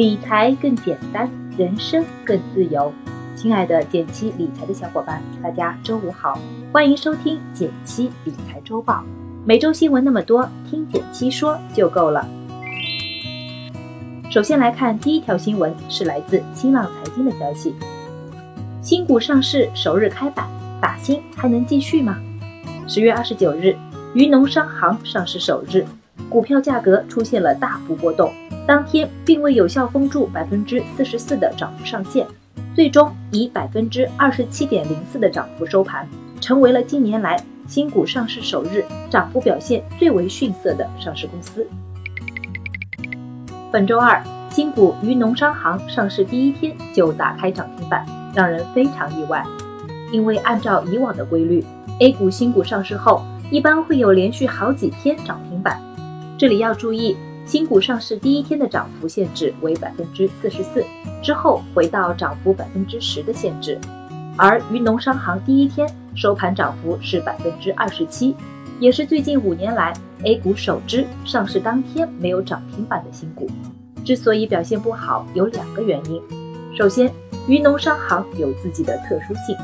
理财更简单，人生更自由。亲爱的减七理财的小伙伴，大家周五好，欢迎收听减七理财周报。每周新闻那么多，听减七说就够了。首先来看第一条新闻，是来自新浪财经的消息：新股上市首日开板，打新还能继续吗？十月二十九日，渝农商行上市首日，股票价格出现了大幅波动。当天并未有效封住百分之四十四的涨幅上限，最终以百分之二十七点零四的涨幅收盘，成为了近年来新股上市首日涨幅表现最为逊色的上市公司。本周二，新股渝农商行上市第一天就打开涨停板，让人非常意外。因为按照以往的规律，A 股新股上市后一般会有连续好几天涨停板。这里要注意。新股上市第一天的涨幅限制为百分之四十四，之后回到涨幅百分之十的限制。而渝农商行第一天收盘涨幅是百分之二十七，也是最近五年来 A 股首支上市当天没有涨停板的新股。之所以表现不好，有两个原因。首先，渝农商行有自己的特殊性，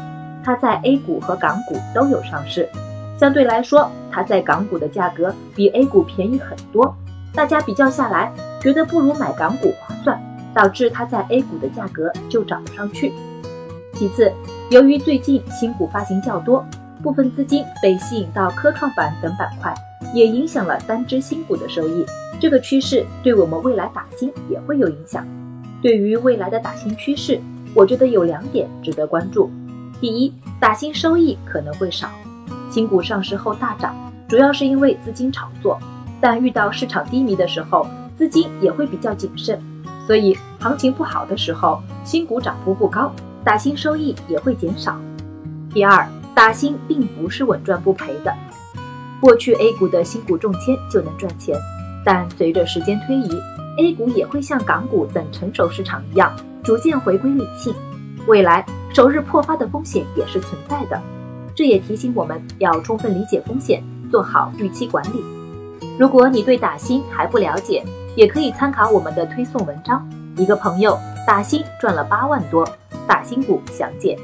它在 A 股和港股都有上市，相对来说，它在港股的价格比 A 股便宜很多。大家比较下来，觉得不如买港股划算，导致它在 A 股的价格就涨不上去。其次，由于最近新股发行较多，部分资金被吸引到科创板等板块，也影响了单只新股的收益。这个趋势对我们未来打新也会有影响。对于未来的打新趋势，我觉得有两点值得关注。第一，打新收益可能会少，新股上市后大涨，主要是因为资金炒作。但遇到市场低迷的时候，资金也会比较谨慎，所以行情不好的时候，新股涨幅不高，打新收益也会减少。第二，打新并不是稳赚不赔的。过去 A 股的新股中签就能赚钱，但随着时间推移，A 股也会像港股等成熟市场一样，逐渐回归理性。未来首日破发的风险也是存在的，这也提醒我们要充分理解风险，做好预期管理。如果你对打新还不了解，也可以参考我们的推送文章。一个朋友打新赚了八万多，打新股详解。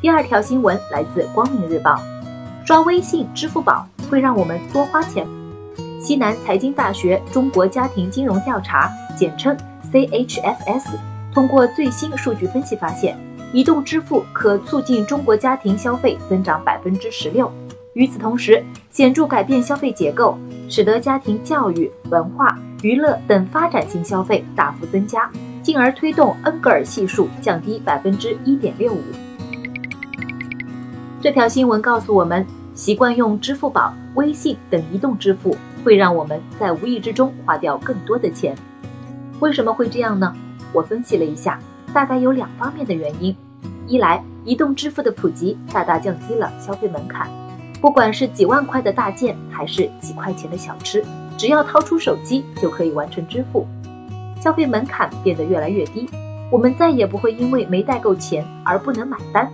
第二条新闻来自光明日报：刷微信、支付宝会让我们多花钱。西南财经大学中国家庭金融调查（简称 CHFS） 通过最新数据分析发现，移动支付可促进中国家庭消费增长百分之十六。与此同时，显著改变消费结构，使得家庭教育、文化、娱乐等发展性消费大幅增加，进而推动恩格尔系数降低百分之一点六五。这条新闻告诉我们，习惯用支付宝、微信等移动支付，会让我们在无意之中花掉更多的钱。为什么会这样呢？我分析了一下，大概有两方面的原因：一来，移动支付的普及大大降低了消费门槛。不管是几万块的大件，还是几块钱的小吃，只要掏出手机就可以完成支付，消费门槛变得越来越低，我们再也不会因为没带够钱而不能买单。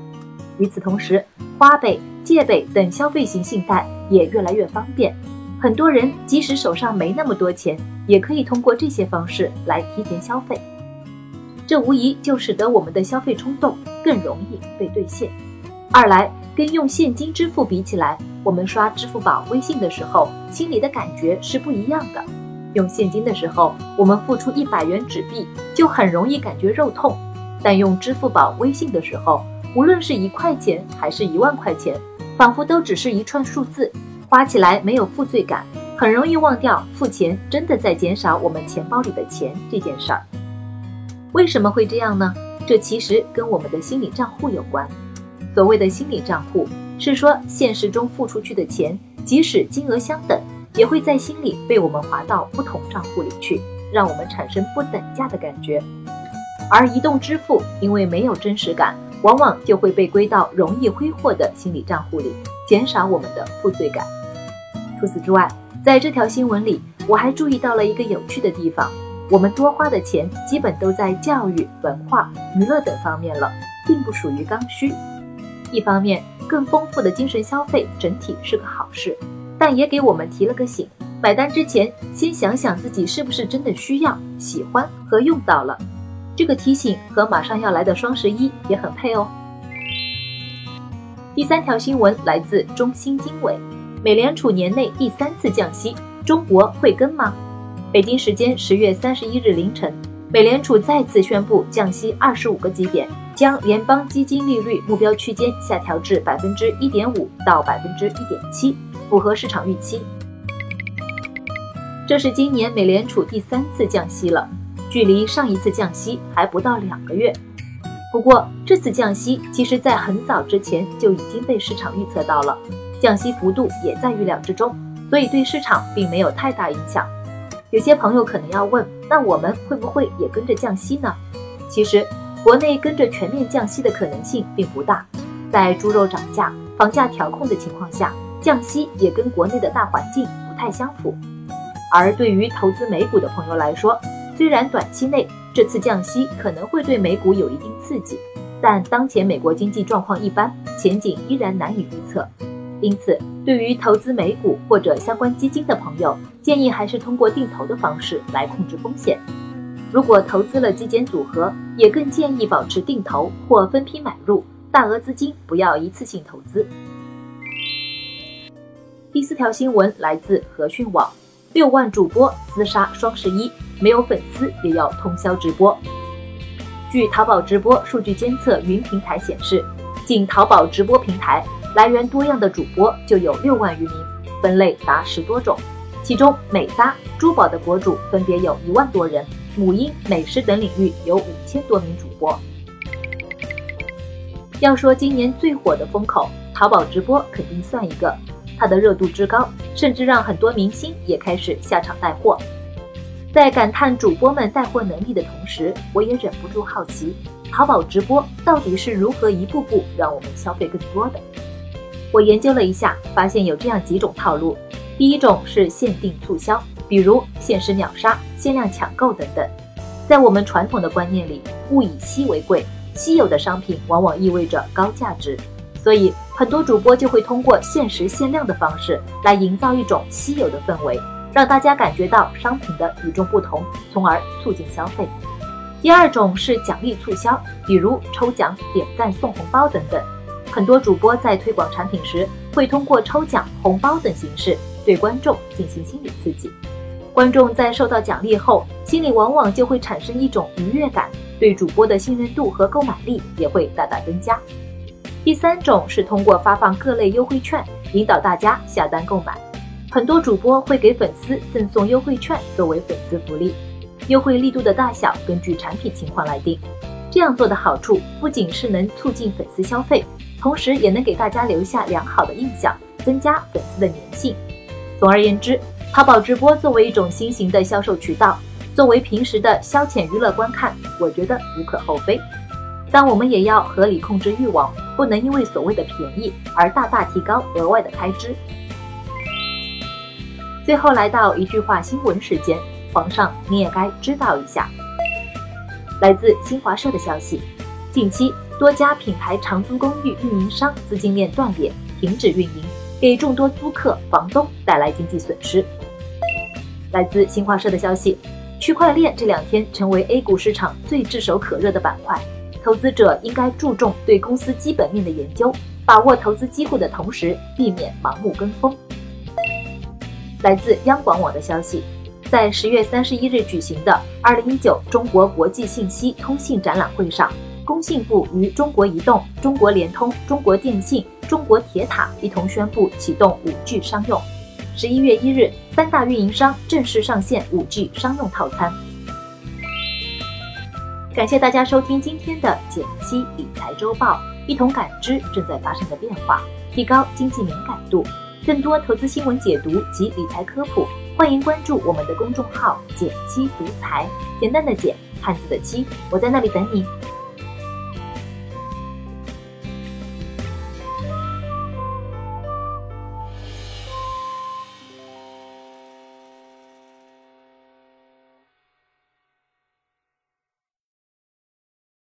与此同时，花呗、借呗等消费型信贷也越来越方便，很多人即使手上没那么多钱，也可以通过这些方式来提前消费，这无疑就使得我们的消费冲动更容易被兑现。二来。跟用现金支付比起来，我们刷支付宝、微信的时候，心里的感觉是不一样的。用现金的时候，我们付出一百元纸币就很容易感觉肉痛；但用支付宝、微信的时候，无论是一块钱还是一万块钱，仿佛都只是一串数字，花起来没有负罪感，很容易忘掉付钱真的在减少我们钱包里的钱这件事儿。为什么会这样呢？这其实跟我们的心理账户有关。所谓的心理账户，是说现实中付出去的钱，即使金额相等，也会在心里被我们划到不同账户里去，让我们产生不等价的感觉。而移动支付因为没有真实感，往往就会被归到容易挥霍的心理账户里，减少我们的负罪感。除此之外，在这条新闻里，我还注意到了一个有趣的地方：我们多花的钱基本都在教育、文化、娱乐等方面了，并不属于刚需。一方面，更丰富的精神消费整体是个好事，但也给我们提了个醒：买单之前，先想想自己是不是真的需要、喜欢和用到了。这个提醒和马上要来的双十一也很配哦。第三条新闻来自中新经纬，美联储年内第三次降息，中国会跟吗？北京时间十月三十一日凌晨，美联储再次宣布降息二十五个基点，将联邦基金利率目标区间下调至百分之一点五到百分之一点七，符合市场预期。这是今年美联储第三次降息了，距离上一次降息还不到两个月。不过，这次降息其实在很早之前就已经被市场预测到了，降息幅度也在预料之中，所以对市场并没有太大影响。有些朋友可能要问，那我们会不会也跟着降息呢？其实，国内跟着全面降息的可能性并不大。在猪肉涨价、房价调控的情况下，降息也跟国内的大环境不太相符。而对于投资美股的朋友来说，虽然短期内，这次降息可能会对美股有一定刺激，但当前美国经济状况一般，前景依然难以预测。因此，对于投资美股或者相关基金的朋友，建议还是通过定投的方式来控制风险。如果投资了基金组合，也更建议保持定投或分批买入，大额资金不要一次性投资。第四条新闻来自和讯网。六万主播厮杀双十一，没有粉丝也要通宵直播。据淘宝直播数据监测云平台显示，仅淘宝直播平台来源多样的主播就有六万余名，分类达十多种。其中美搭、珠宝的博主分别有一万多人，母婴、美食等领域有五千多名主播。要说今年最火的风口，淘宝直播肯定算一个。它的热度之高，甚至让很多明星也开始下场带货。在感叹主播们带货能力的同时，我也忍不住好奇，淘宝直播到底是如何一步步让我们消费更多的？我研究了一下，发现有这样几种套路：第一种是限定促销，比如限时秒杀、限量抢购等等。在我们传统的观念里，物以稀为贵，稀有的商品往往意味着高价值。所以，很多主播就会通过限时限量的方式来营造一种稀有的氛围，让大家感觉到商品的与众不同，从而促进消费。第二种是奖励促销，比如抽奖、点赞、送红包等等。很多主播在推广产品时，会通过抽奖、红包等形式对观众进行心理刺激。观众在受到奖励后，心里往往就会产生一种愉悦感，对主播的信任度和购买力也会大大增加。第三种是通过发放各类优惠券，引导大家下单购买。很多主播会给粉丝赠送优惠券作为粉丝福利，优惠力度的大小根据产品情况来定。这样做的好处不仅是能促进粉丝消费，同时也能给大家留下良好的印象，增加粉丝的粘性。总而言之，淘宝直播作为一种新型的销售渠道，作为平时的消遣娱乐观看，我觉得无可厚非。但我们也要合理控制欲望，不能因为所谓的便宜而大大提高额外的开支。最后来到一句话新闻时间，皇上你也该知道一下。来自新华社的消息，近期多家品牌长租公寓运营商资金链断裂，停止运营，给众多租客、房东带来经济损失。来自新华社的消息，区块链这两天成为 A 股市场最炙手可热的板块。投资者应该注重对公司基本面的研究，把握投资机会的同时，避免盲目跟风。来自央广网的消息，在十月三十一日举行的二零一九中国国际信息通信展览会上，工信部与中国移动、中国联通、中国电信、中国铁塔一同宣布启动五 G 商用。十一月一日，三大运营商正式上线五 G 商用套餐。感谢大家收听今天的减七理财周报，一同感知正在发生的变化，提高经济敏感度。更多投资新闻解读及理财科普，欢迎关注我们的公众号“减七独财”，简单的减，汉字的七，我在那里等你。